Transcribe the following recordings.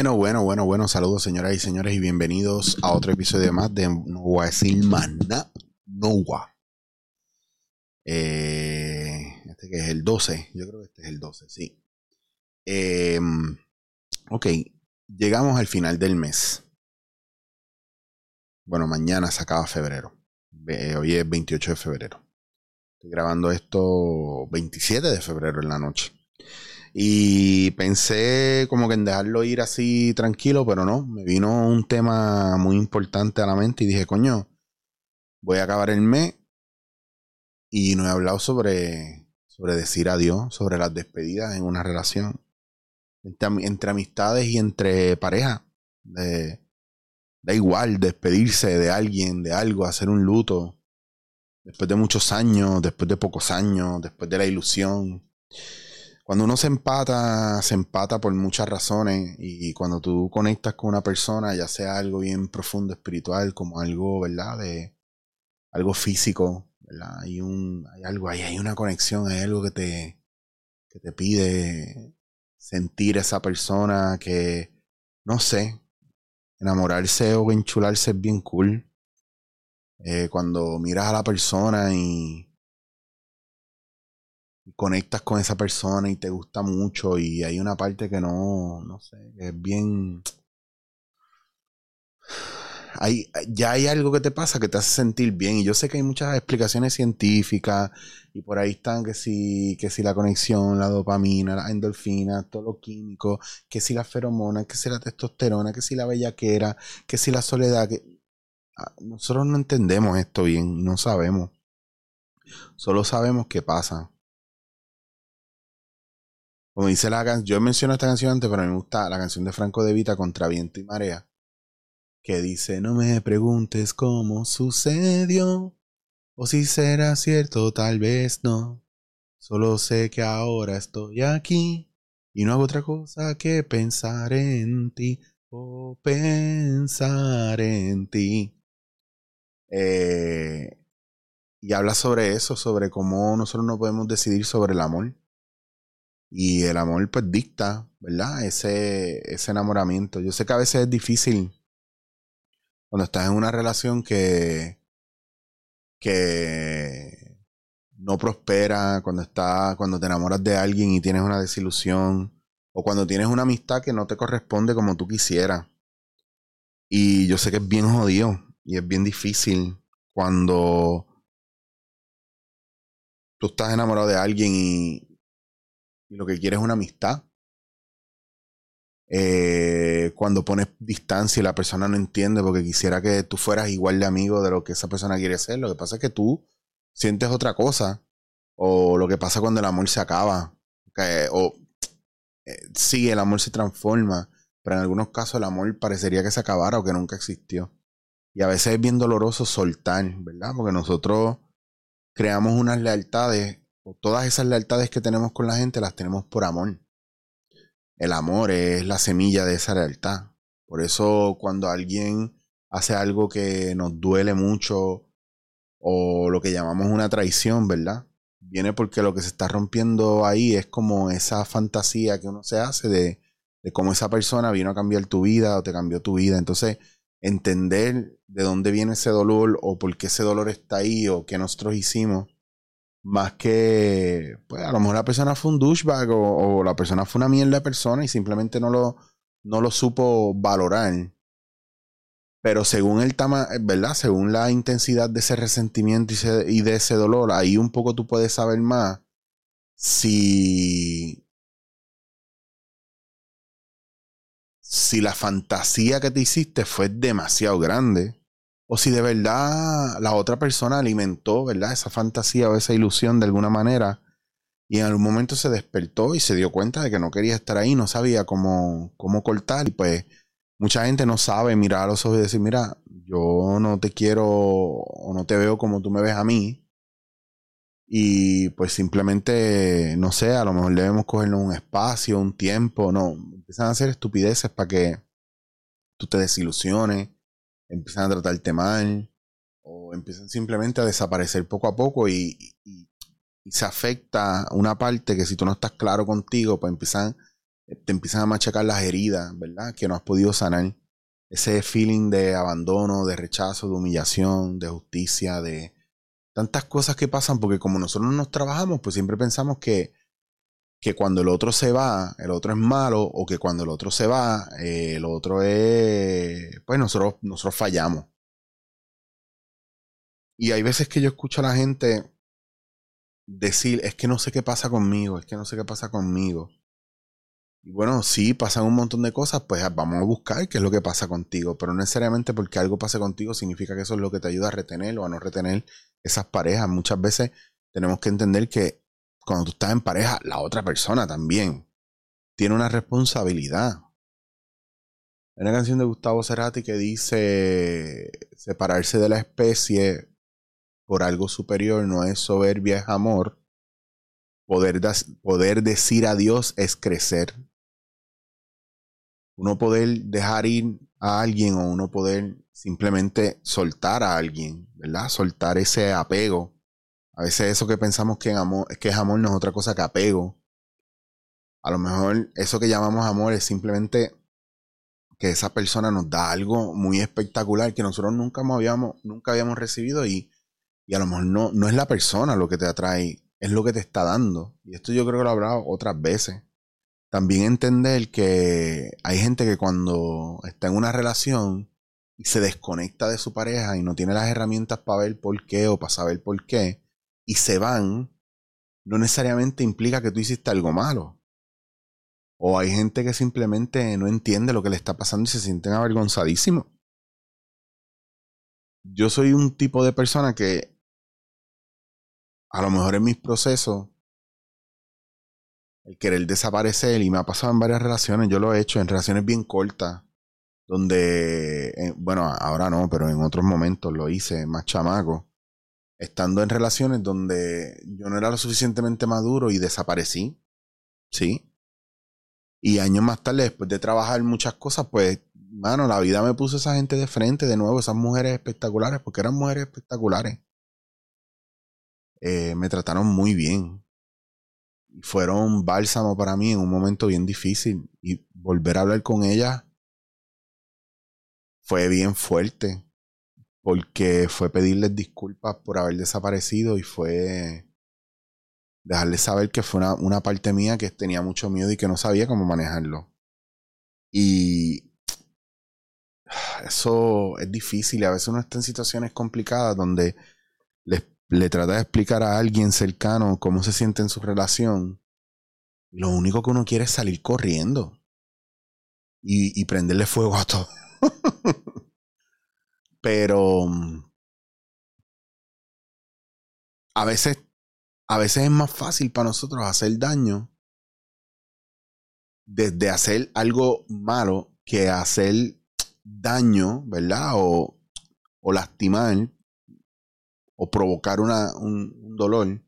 Bueno, bueno, bueno, bueno. Saludos, señoras y señores, y bienvenidos a otro episodio más de No voy a. No eh, este que es el 12. Yo creo que este es el 12, sí. Em, ok, llegamos al final del mes. Bueno, mañana se acaba febrero. Hoy es 28 de febrero. Estoy grabando esto 27 de febrero en la noche. Y pensé como que en dejarlo ir así tranquilo, pero no. Me vino un tema muy importante a la mente y dije, coño, voy a acabar el mes y no he hablado sobre, sobre decir adiós, sobre las despedidas en una relación. Entre, amistades y entre parejas. da igual despedirse de alguien, de algo, hacer un luto. Después de muchos años, después de pocos años, después de la ilusión. Cuando uno se empata, se empata por muchas razones y cuando tú conectas con una persona, ya sea algo bien profundo espiritual, como algo, ¿verdad? De algo físico, ¿verdad? Hay un, hay algo ahí, hay una conexión, hay algo que te, que te pide sentir esa persona que, no sé, enamorarse o enchularse es bien cool. Eh, cuando miras a la persona y conectas con esa persona y te gusta mucho y hay una parte que no, no sé, es bien... Hay, ya hay algo que te pasa que te hace sentir bien y yo sé que hay muchas explicaciones científicas y por ahí están que si, que si la conexión, la dopamina, la endorfina, todo lo químico, que si la feromona, que si la testosterona, que si la bellaquera, que si la soledad, que ah, nosotros no entendemos esto bien, no sabemos. Solo sabemos qué pasa. Como dice la canción, yo menciono esta canción antes, pero a mí me gusta la canción de Franco De Vita contra viento y marea. Que dice, no me preguntes cómo sucedió. O si será cierto, tal vez no. Solo sé que ahora estoy aquí. Y no hago otra cosa que pensar en ti. O pensar en ti. Eh, y habla sobre eso, sobre cómo nosotros no podemos decidir sobre el amor. Y el amor pues dicta, ¿verdad? Ese, ese enamoramiento. Yo sé que a veces es difícil cuando estás en una relación que, que no prospera, cuando, está, cuando te enamoras de alguien y tienes una desilusión, o cuando tienes una amistad que no te corresponde como tú quisieras. Y yo sé que es bien jodido y es bien difícil cuando tú estás enamorado de alguien y, y lo que quieres es una amistad. Eh, cuando pones distancia y la persona no entiende porque quisiera que tú fueras igual de amigo de lo que esa persona quiere ser, lo que pasa es que tú sientes otra cosa. O lo que pasa cuando el amor se acaba. o eh, sí, el amor se transforma, pero en algunos casos el amor parecería que se acabara o que nunca existió. Y a veces es bien doloroso soltar, ¿verdad? Porque nosotros creamos unas lealtades todas esas lealtades que tenemos con la gente las tenemos por amor. El amor es la semilla de esa lealtad. Por eso cuando alguien hace algo que nos duele mucho o lo que llamamos una traición, ¿verdad? Viene porque lo que se está rompiendo ahí es como esa fantasía que uno se hace de, de cómo esa persona vino a cambiar tu vida o te cambió tu vida. Entonces, entender de dónde viene ese dolor o por qué ese dolor está ahí o qué nosotros hicimos más que, pues a lo mejor la persona fue un douchebag o, la persona fue una mierda de persona y simplemente no lo, no lo supo valorar. Pero según el tamaño, ¿verdad? Según la intensidad de ese resentimiento y, y de ese dolor, ahí un poco tú puedes saber más si si la fantasía que te hiciste fue demasiado grande o si de verdad la otra persona alimentó, ¿verdad? Esa fantasía o esa ilusión de alguna manera y en algún momento se despertó y se dio cuenta de que no quería estar ahí, no sabía cómo, cómo cortar y pues mucha gente no sabe mirar a los ojos y decir, mira, yo no te quiero o no te veo como tú me ves a mí. Y pues simplemente, no sé, a lo mejor debemos cogernos un espacio, un tiempo, no, empiezan a hacer estupideces para que tú te desilusiones empiezan a tratarte mal o empiezan simplemente a desaparecer poco a poco y, se afecta una parte que si tú no estás claro contigo, pues empiezan te empiezan a machacar las heridas, ¿verdad? Que no has podido sanar. Ese feeling de abandono, de rechazo, de humillación, de justicia, de tantas cosas que pasan, porque como nosotros no nos trabajamos, pues siempre pensamos que, que cuando el otro se va, el otro es malo, o que cuando el otro se va, eh, el otro es, pues nosotros, nosotros fallamos. Y hay veces que yo escucho a la gente decir, es que no sé qué pasa conmigo, es que no sé qué pasa conmigo. Y bueno, sí, pasan un montón de cosas, pues vamos a buscar qué es lo que pasa contigo, pero no necesariamente porque algo pase contigo significa que eso es lo que te ayuda a retener o a no retener esas parejas. Muchas veces tenemos que entender que cuando tú estás en pareja, la otra persona también tiene una responsabilidad. Hay una canción de Gustavo Cerati que dice, separarse de la especie por algo superior no es soberbia, es amor. Poder, poder decir adiós es crecer. Uno poder dejar ir a alguien o uno poder simplemente soltar a alguien, ¿verdad? Soltar ese apego. A veces eso que pensamos que, amor, que es amor no es otra cosa que apego. A lo mejor eso que llamamos amor es simplemente que esa persona nos da algo muy espectacular que nosotros nunca habíamos, nunca habíamos recibido y y a lo mejor no, no es la persona lo que te atrae, es lo que te está dando. Y esto yo creo que lo he hablado otras veces. También entender que hay gente que cuando está en una relación y se desconecta de su pareja y no tiene las herramientas para ver por qué o para saber por qué, y se van, no necesariamente implica que tú hiciste algo malo. O hay gente que simplemente no entiende lo que le está pasando y se sienten avergonzadísimos. Yo soy un tipo de persona que a lo mejor en mis procesos, el querer desaparecer, y me ha pasado en varias relaciones, yo lo he hecho en relaciones bien cortas, donde, eh, bueno, ahora no, pero en otros momentos lo hice más chamaco, estando en relaciones donde yo no era lo suficientemente maduro y desaparecí, ¿sí? Y años más tarde, después de trabajar muchas cosas, pues, mano, la vida me puso esa gente de frente, de nuevo, esas mujeres espectaculares, porque eran mujeres espectaculares. Eh, me trataron muy bien. Fueron bálsamo para mí en un momento bien difícil. Y volver a hablar con ella fue bien fuerte. Porque fue pedirles disculpas por haber desaparecido y fue dejarles saber que fue una, una parte mía que tenía mucho miedo y que no sabía cómo manejarlo. Y eso es difícil. A veces uno está en situaciones complicadas donde les le trata de explicar a alguien cercano cómo se siente en su relación, lo único que uno quiere es salir corriendo y, prenderle fuego a todo. Pero a veces, a veces es más fácil para nosotros hacer daño desde hacer algo malo que hacer daño, ¿verdad? O, o lastimar o provocar una, un, dolor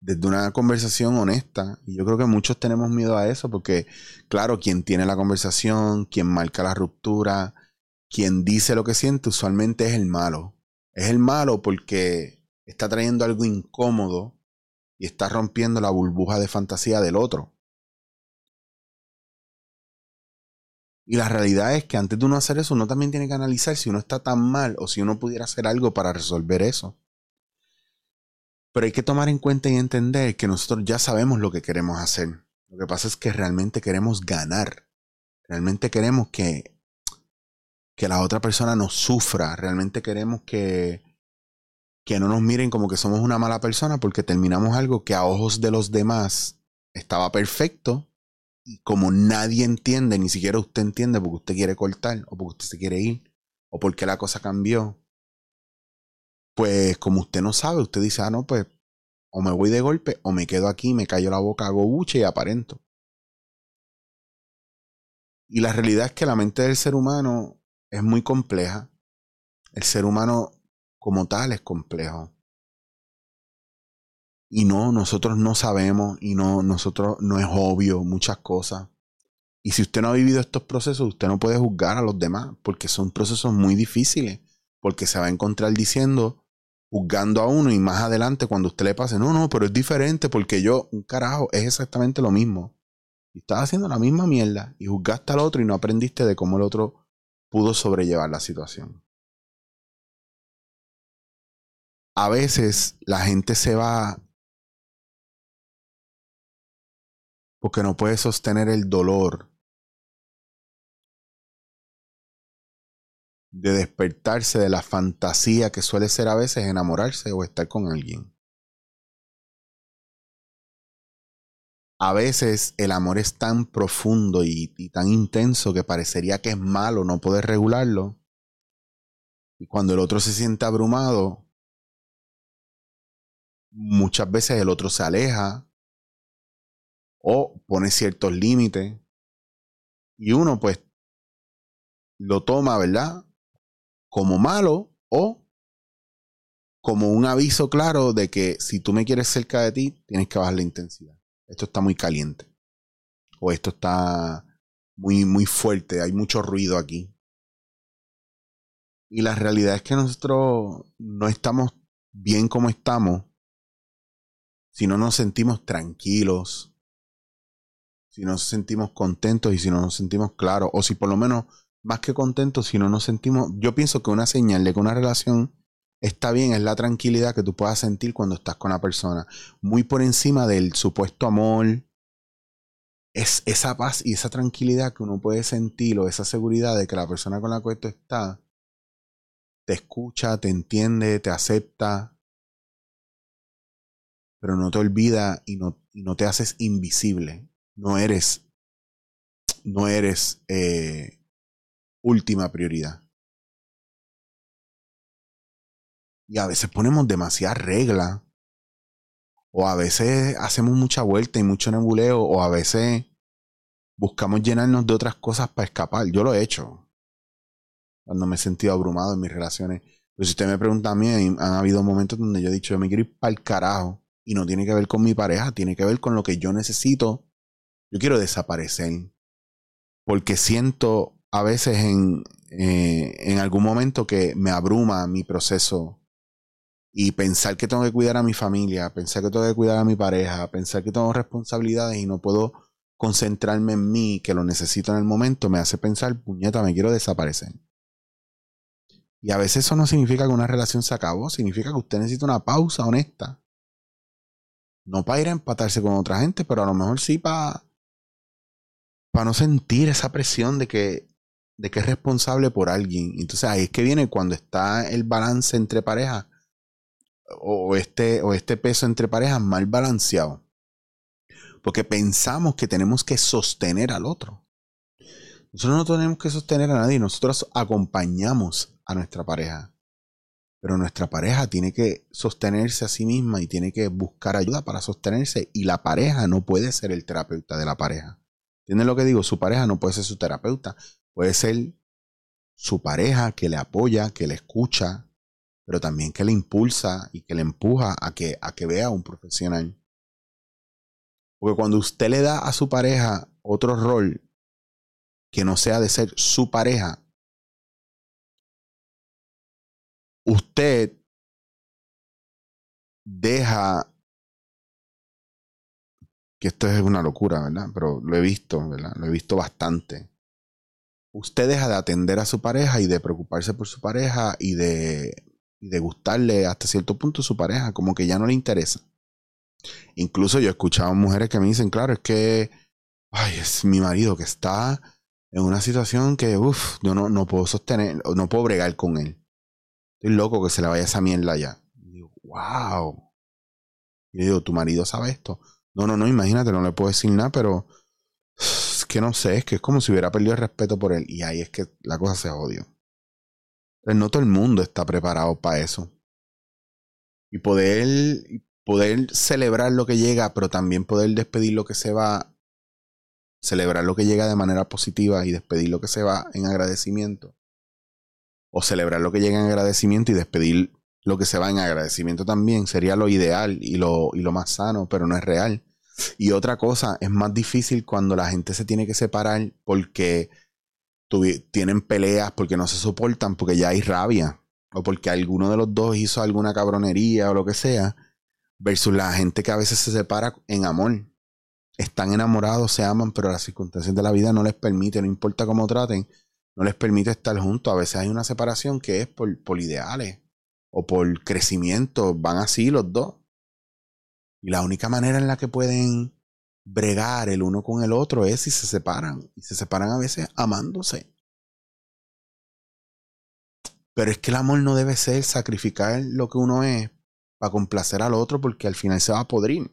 desde una conversación honesta. Y yo creo que muchos tenemos miedo a eso porque, claro, quien tiene la conversación, quien marca la ruptura, quien dice lo que siente, usualmente es el malo. Es el malo porque está trayendo algo incómodo y está rompiendo la burbuja de fantasía del otro. Y la realidad es que antes de uno hacer eso, uno también tiene que analizar si uno está tan mal o si uno pudiera hacer algo para resolver eso. Pero hay que tomar en cuenta y entender que nosotros ya sabemos lo que queremos hacer. Lo que pasa es que realmente queremos ganar. Realmente queremos que, que la otra persona nos sufra. Realmente queremos que, que no nos miren como que somos una mala persona porque terminamos algo que a ojos de los demás estaba perfecto y como nadie entiende, ni siquiera usted entiende porque usted quiere cortar o porque usted se quiere ir o porque la cosa cambió, pues como usted no sabe, usted dice, ah, no, pues o me voy de golpe o me quedo aquí, me callo la boca, hago buche y aparento. Y la realidad es que la mente del ser humano es muy compleja. El ser humano como tal es complejo. Y no, nosotros no sabemos y no, nosotros no es obvio muchas cosas. Y si usted no ha vivido estos procesos, usted no puede juzgar a los demás porque son procesos muy difíciles. Porque se va a encontrar diciendo, juzgando a uno y más adelante cuando usted le pase, no, no, pero es diferente porque yo, un carajo, es exactamente lo mismo. Y estás haciendo la misma mierda y juzgaste al otro y no aprendiste de cómo el otro pudo sobrellevar la situación. A veces la gente se va porque no puede sostener el dolor de despertarse de la fantasía que suele ser a veces enamorarse o estar con alguien. A veces el amor es tan profundo y, tan intenso que parecería que es malo no poder regularlo. Y cuando el otro se siente abrumado, muchas veces el otro se aleja o pone ciertos límites. Y uno pues lo toma, ¿verdad? como malo o como un aviso claro de que si tú me quieres cerca de ti, tienes que bajar la intensidad. Esto está muy caliente. O esto está muy, muy fuerte. Hay mucho ruido aquí. Y la realidad es que nosotros no estamos bien como estamos si no nos sentimos tranquilos, si no nos sentimos contentos y si no nos sentimos claros, o si por lo menos más que contentos si no nos sentimos. Yo pienso que una señal de que una relación está bien es la tranquilidad que tú puedas sentir cuando estás con la persona. Muy por encima del supuesto amor. Es esa paz y esa tranquilidad que uno puede sentir o esa seguridad de que la persona con la que tú estás te escucha, te entiende, te acepta, pero no te olvida y no, y no te haces invisible. No eres, no eres eh, última prioridad. Y a veces ponemos demasiada regla. O a veces hacemos mucha vuelta y mucho nebuleo. O a veces buscamos llenarnos de otras cosas para escapar. Yo lo he hecho. Cuando me he sentido abrumado en mis relaciones. Pero si usted me pregunta a mí, han habido momentos donde yo he dicho, yo me quiero ir para el carajo. Y no tiene que ver con mi pareja, tiene que ver con lo que yo necesito. Yo quiero desaparecer. Porque siento a veces en, eh, en algún momento que me abruma mi proceso y pensar que tengo que cuidar a mi familia, pensar que tengo que cuidar a mi pareja, pensar que tengo responsabilidades y no puedo concentrarme en mí, que lo necesito en el momento, me hace pensar, puñeta, me quiero desaparecer. Y a veces eso no significa que una relación se acabó, significa que usted necesita una pausa honesta. No para ir a empatarse con otra gente, pero a lo mejor sí para, para no sentir esa presión de que de que es responsable por alguien. Entonces ahí es que viene cuando está el balance entre parejas o este, o este peso entre parejas mal balanceado. Porque pensamos que tenemos que sostener al otro. Nosotros no tenemos que sostener a nadie, nosotros acompañamos a nuestra pareja. Pero nuestra pareja tiene que sostenerse a sí misma y tiene que buscar ayuda para sostenerse. Y la pareja no puede ser el terapeuta de la pareja. ¿Entienden lo que digo? Su pareja no puede ser su terapeuta. Puede ser su pareja que le apoya, que le escucha, pero también que le impulsa y que le empuja a que, a que vea a un profesional. Porque cuando usted le da a su pareja otro rol que no sea de ser su pareja, usted deja que esto es una locura, ¿verdad? Pero lo he visto, ¿verdad? Lo he visto bastante usted deja de atender a su pareja y de preocuparse por su pareja y de, de gustarle hasta cierto punto su pareja, como que ya no le interesa. Incluso yo he escuchado mujeres que me dicen, claro, es que, ay, es mi marido que está en una situación que, uff, yo no, no puedo sostener, no puedo bregar con él. Estoy loco que se le vaya esa mierda ya. Y digo, wow. Y digo, ¿tu marido sabe esto? No, no, no, imagínate, no le puedo decir nada, pero que no sé, es que es como si hubiera perdido el respeto por él. Y ahí es que la cosa se odio. No todo el mundo está preparado para eso. Y poder, poder celebrar lo que llega, pero también poder despedir lo que se va. Celebrar lo que llega de manera positiva y despedir lo que se va en agradecimiento. O celebrar lo que llega en agradecimiento y despedir lo que se va en agradecimiento también. Sería lo ideal y lo, y lo más sano, pero no es real. Y otra cosa, es más difícil cuando la gente se tiene que separar porque tienen peleas, porque no se soportan, porque ya hay rabia, o porque alguno de los dos hizo alguna cabronería o lo que sea, versus la gente que a veces se separa en amor. están enamorados, se aman, pero las circunstancias de la vida no les permiten, no importa cómo traten, no les permite estar juntos. A veces hay una separación que es por, por ideales o por crecimiento, van así los dos. Y la única manera en la que pueden bregar el uno con el otro es si se separan. Y se separan a veces amándose. Pero es que el amor no debe ser sacrificar lo que uno es para complacer al otro porque al final se va a podrir.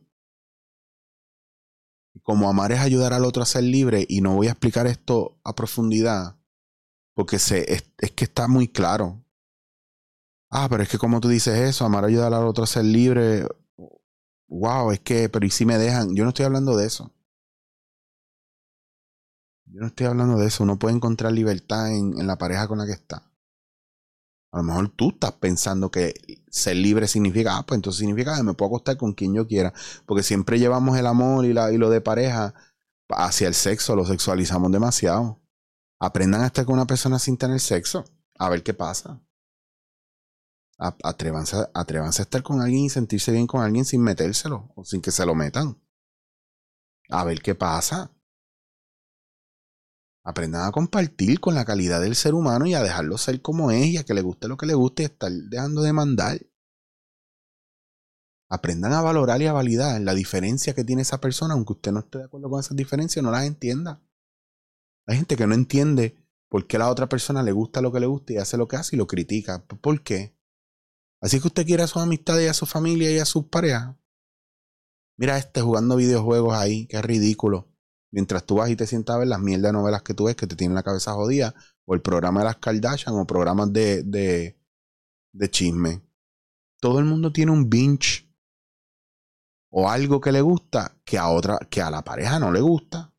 Como amar es ayudar al otro a ser libre, y no voy a explicar esto a profundidad, porque se, es, es que está muy claro. Ah, pero es que como tú dices eso, amar ayudar al otro a ser libre, wow, es que, pero ¿y si me dejan? Yo no estoy hablando de eso. Yo no estoy hablando de eso. Uno puede encontrar libertad en, en la pareja con la que está. A lo mejor tú estás pensando que ser libre significa, ah, pues entonces significa que me puedo acostar con quien yo quiera. Porque siempre llevamos el amor y, la, y lo de pareja hacia el sexo, lo sexualizamos demasiado. Aprendan a estar con una persona sin tener sexo, a ver qué pasa. Atrévanse a estar con alguien y sentirse bien con alguien sin metérselo o sin que se lo metan. A ver qué pasa. Aprendan a compartir con la calidad del ser humano y a dejarlo ser como es y a que le guste lo que le guste y estar dejando de mandar. Aprendan a valorar y a validar la diferencia que tiene esa persona, aunque usted no esté de acuerdo con esas diferencias, no las entienda. Hay gente que no entiende por qué a la otra persona le gusta lo que le gusta y hace lo que hace y lo critica. ¿Por qué? Así que usted quiere a sus amistades y a su familia y a sus parejas. Mira este jugando videojuegos ahí, qué ridículo. Mientras tú vas y te sientas a ver las mierdas novelas que tú ves que te tienen la cabeza jodida, o el programa de las Kardashian, o programas de, de, de chisme. Todo el mundo tiene un binge o algo que le gusta que a otra, que a la pareja no le gusta.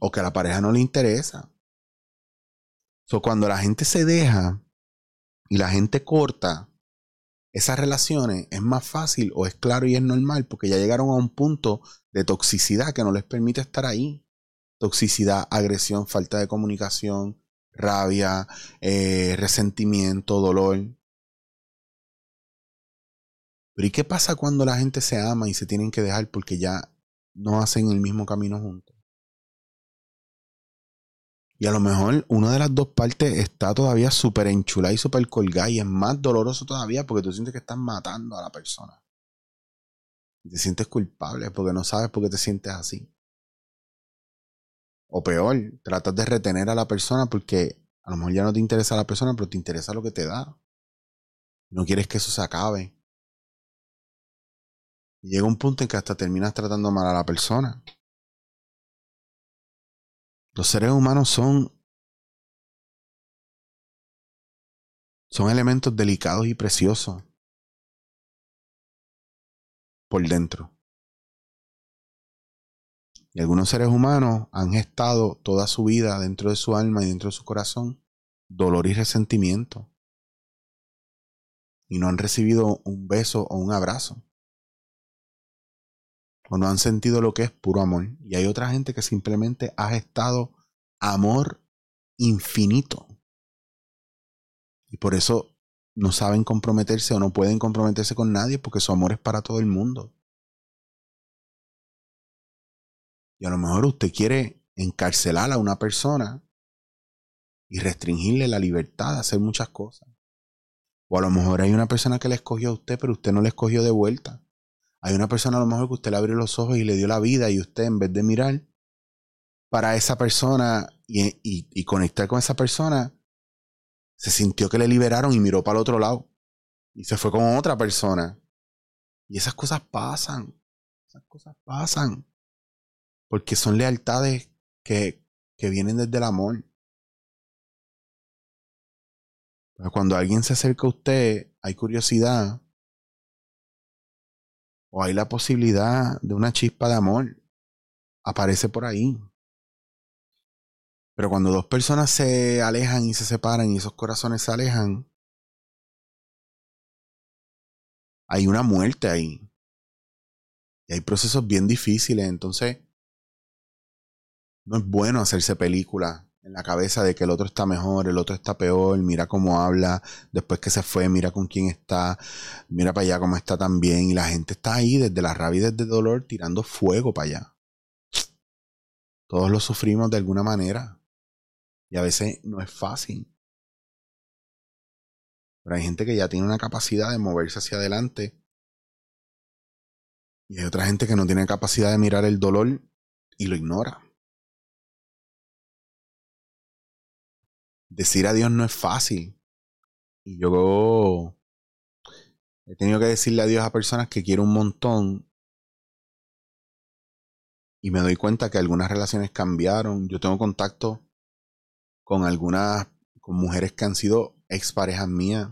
O que a la pareja no le interesa. So, cuando la gente se deja y la gente corta esas relaciones, es más fácil o es claro y es normal porque ya llegaron a un punto de toxicidad que no les permite estar ahí. Toxicidad, agresión, falta de comunicación, rabia, eh, resentimiento, dolor. Pero ¿y qué pasa cuando la gente se ama y se tienen que dejar porque ya no hacen el mismo camino juntos? Y a lo mejor una de las dos partes está todavía súper enchulada y súper colgada y es más doloroso todavía porque tú sientes que estás matando a la persona. Te sientes culpable porque no sabes por qué te sientes así. O peor, tratas de retener a la persona porque a lo mejor ya no te interesa la persona, pero te interesa lo que te da. No quieres que eso se acabe. Llega un punto en que hasta terminas tratando mal a la persona. Los seres humanos son son elementos delicados y preciosos por dentro. Y algunos seres humanos han gestado toda su vida dentro de su alma y dentro de su corazón dolor y resentimiento. Y no han recibido un beso o un abrazo. O no han sentido lo que es puro amor. Y hay otra gente que simplemente ha gestado amor infinito. Y por eso no saben comprometerse o no pueden comprometerse con nadie porque su amor es para todo el mundo. Y a lo mejor usted quiere encarcelar a una persona y restringirle la libertad de hacer muchas cosas. O a lo mejor hay una persona que le escogió a usted, pero usted no le escogió de vuelta. Hay una persona a lo mejor que usted le abrió los ojos y le dio la vida y usted en vez de mirar para esa persona y, y conectar con esa persona, se sintió que le liberaron y miró para el otro lado. Y se fue con otra persona. Y esas cosas pasan. Esas cosas pasan. Porque son lealtades que, que vienen desde el amor. Pero cuando alguien se acerca a usted, hay curiosidad. O hay la posibilidad de una chispa de amor. Aparece por ahí. Pero cuando dos personas se alejan y se separan y esos corazones se alejan, hay una muerte ahí. Y hay procesos bien difíciles. Entonces, no es bueno hacerse película en la cabeza de que el otro está mejor, el otro está peor, mira cómo habla, después que se fue, mira con quién está, mira para allá cómo está también, y la gente está ahí desde la rabia y desde el dolor tirando fuego para allá. Todos lo sufrimos de alguna manera. Y a veces no es fácil. Pero hay gente que ya tiene una capacidad de moverse hacia adelante. Y hay otra gente que no tiene capacidad de mirar el dolor y lo ignora. Decir adiós no es fácil. Y yo he tenido que decirle adiós a personas que quiero un montón. Y me doy cuenta que algunas relaciones cambiaron. Yo tengo contacto con algunas, con mujeres que han sido exparejas mías.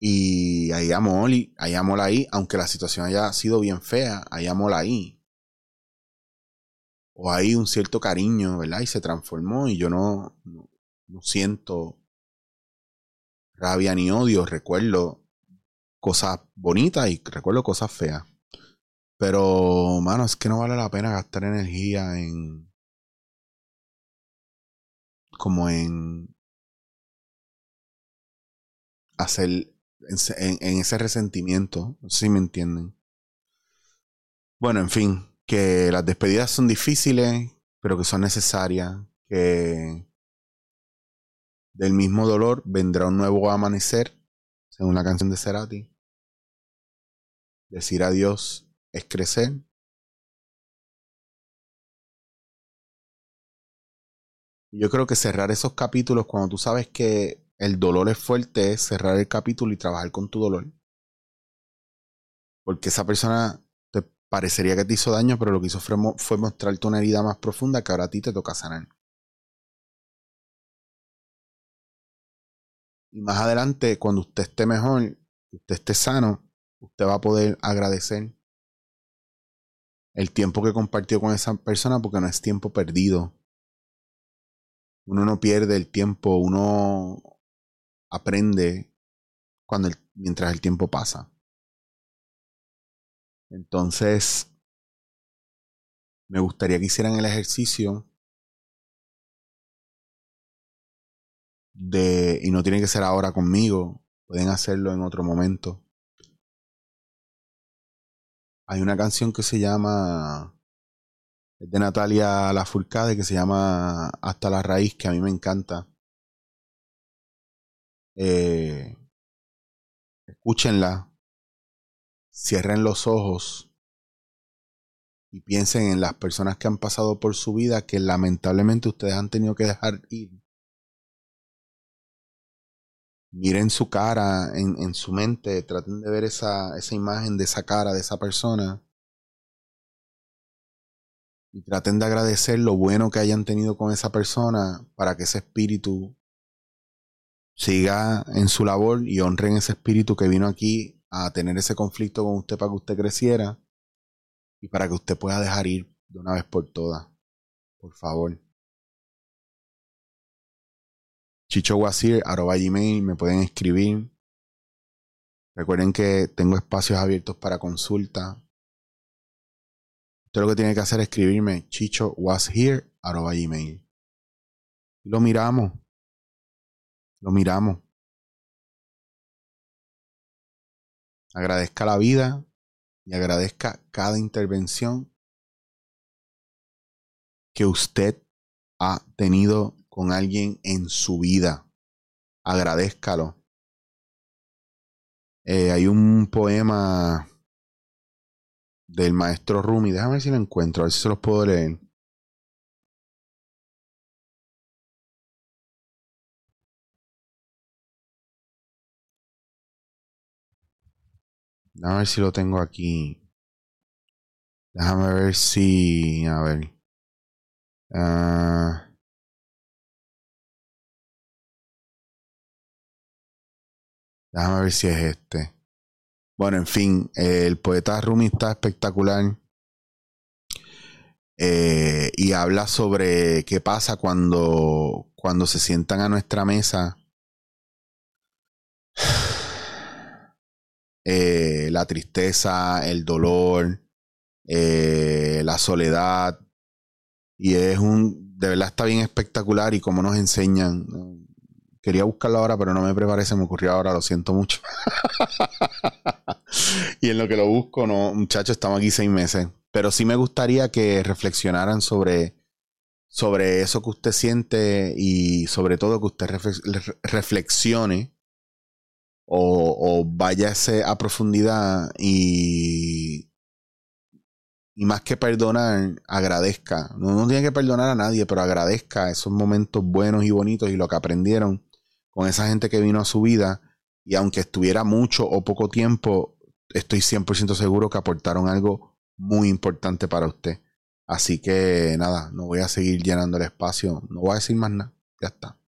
Y hay amor, hay amor ahí, aunque la situación haya sido bien fea, hay amor ahí. O hay un cierto cariño, ¿verdad? Y se transformó y yo no siento rabia ni odio, recuerdo cosas bonitas y recuerdo cosas feas. Pero, mano, es que no vale la pena gastar energía en. como en. hacer. en, en ese resentimiento. No si me entienden. Bueno, en fin, que las despedidas son difíciles, pero que son necesarias. Que del mismo dolor vendrá un nuevo amanecer, según la canción de Cerati. Decir adiós es crecer. Yo creo que cerrar esos capítulos cuando tú sabes que el dolor es fuerte es cerrar el capítulo y trabajar con tu dolor. Porque esa persona te parecería que te hizo daño, pero lo que hizo fue, fue mostrarte una herida más profunda que ahora a ti te toca sanar. Y más adelante, cuando usted esté mejor, usted esté sano, usted va a poder agradecer el tiempo que compartió con esa persona porque no es tiempo perdido. Uno no pierde el tiempo, uno aprende cuando mientras el tiempo pasa. Entonces, me gustaría que hicieran el ejercicio de, y no tiene que ser ahora conmigo, pueden hacerlo en otro momento. Hay una canción que se llama, es de Natalia Lafourcade, que se llama Hasta la raíz, que a mí me encanta. Eh, escúchenla, cierren los ojos y piensen en las personas que han pasado por su vida que lamentablemente ustedes han tenido que dejar ir miren su cara en, en, su mente, traten de ver esa, esa imagen de esa cara, de esa persona. Y traten de agradecer lo bueno que hayan tenido con esa persona para que ese espíritu siga en su labor y honren ese espíritu que vino aquí a tener ese conflicto con usted para que usted creciera y para que usted pueda dejar ir de una vez por todas. Por favor. Chichowasir, arroba gmail, me pueden escribir. Recuerden que tengo espacios abiertos para consulta. Usted lo que tiene que hacer es escribirme chicho was here, arroba gmail. Lo miramos. Lo miramos. Agradezca la vida y agradezca cada intervención que usted ha tenido con alguien en su vida. Agradezcalo. Eh, hay un poema del maestro Rumi. Déjame ver si lo encuentro, a ver si se los puedo leer. Déjame ver si lo tengo aquí. Déjame ver si. A ver. Ah, Déjame ver si es este. Bueno, en fin, el poeta Rumi está espectacular. Eh, y habla sobre qué pasa cuando, cuando se sientan a nuestra mesa. Eh, la tristeza, el dolor, eh, la soledad. Y es un de verdad está bien espectacular y cómo nos enseñan. Quería buscarlo ahora, pero no me preparé, se me ocurrió ahora, lo siento mucho. y en lo que lo busco, no, muchachos, estamos aquí seis meses. Pero sí me gustaría que reflexionaran sobre, sobre eso que usted siente y sobre todo que usted reflexione o, o váyase a profundidad y, más que perdonar, agradezca. No tiene que perdonar a nadie, pero agradezca esos momentos buenos y bonitos y lo que aprendieron con esa gente que vino a su vida. Y aunque estuviera mucho o poco tiempo, estoy 100% seguro que aportaron algo muy importante para usted. Así que nada, no voy a seguir llenando el espacio. No voy a decir más nada. Ya está.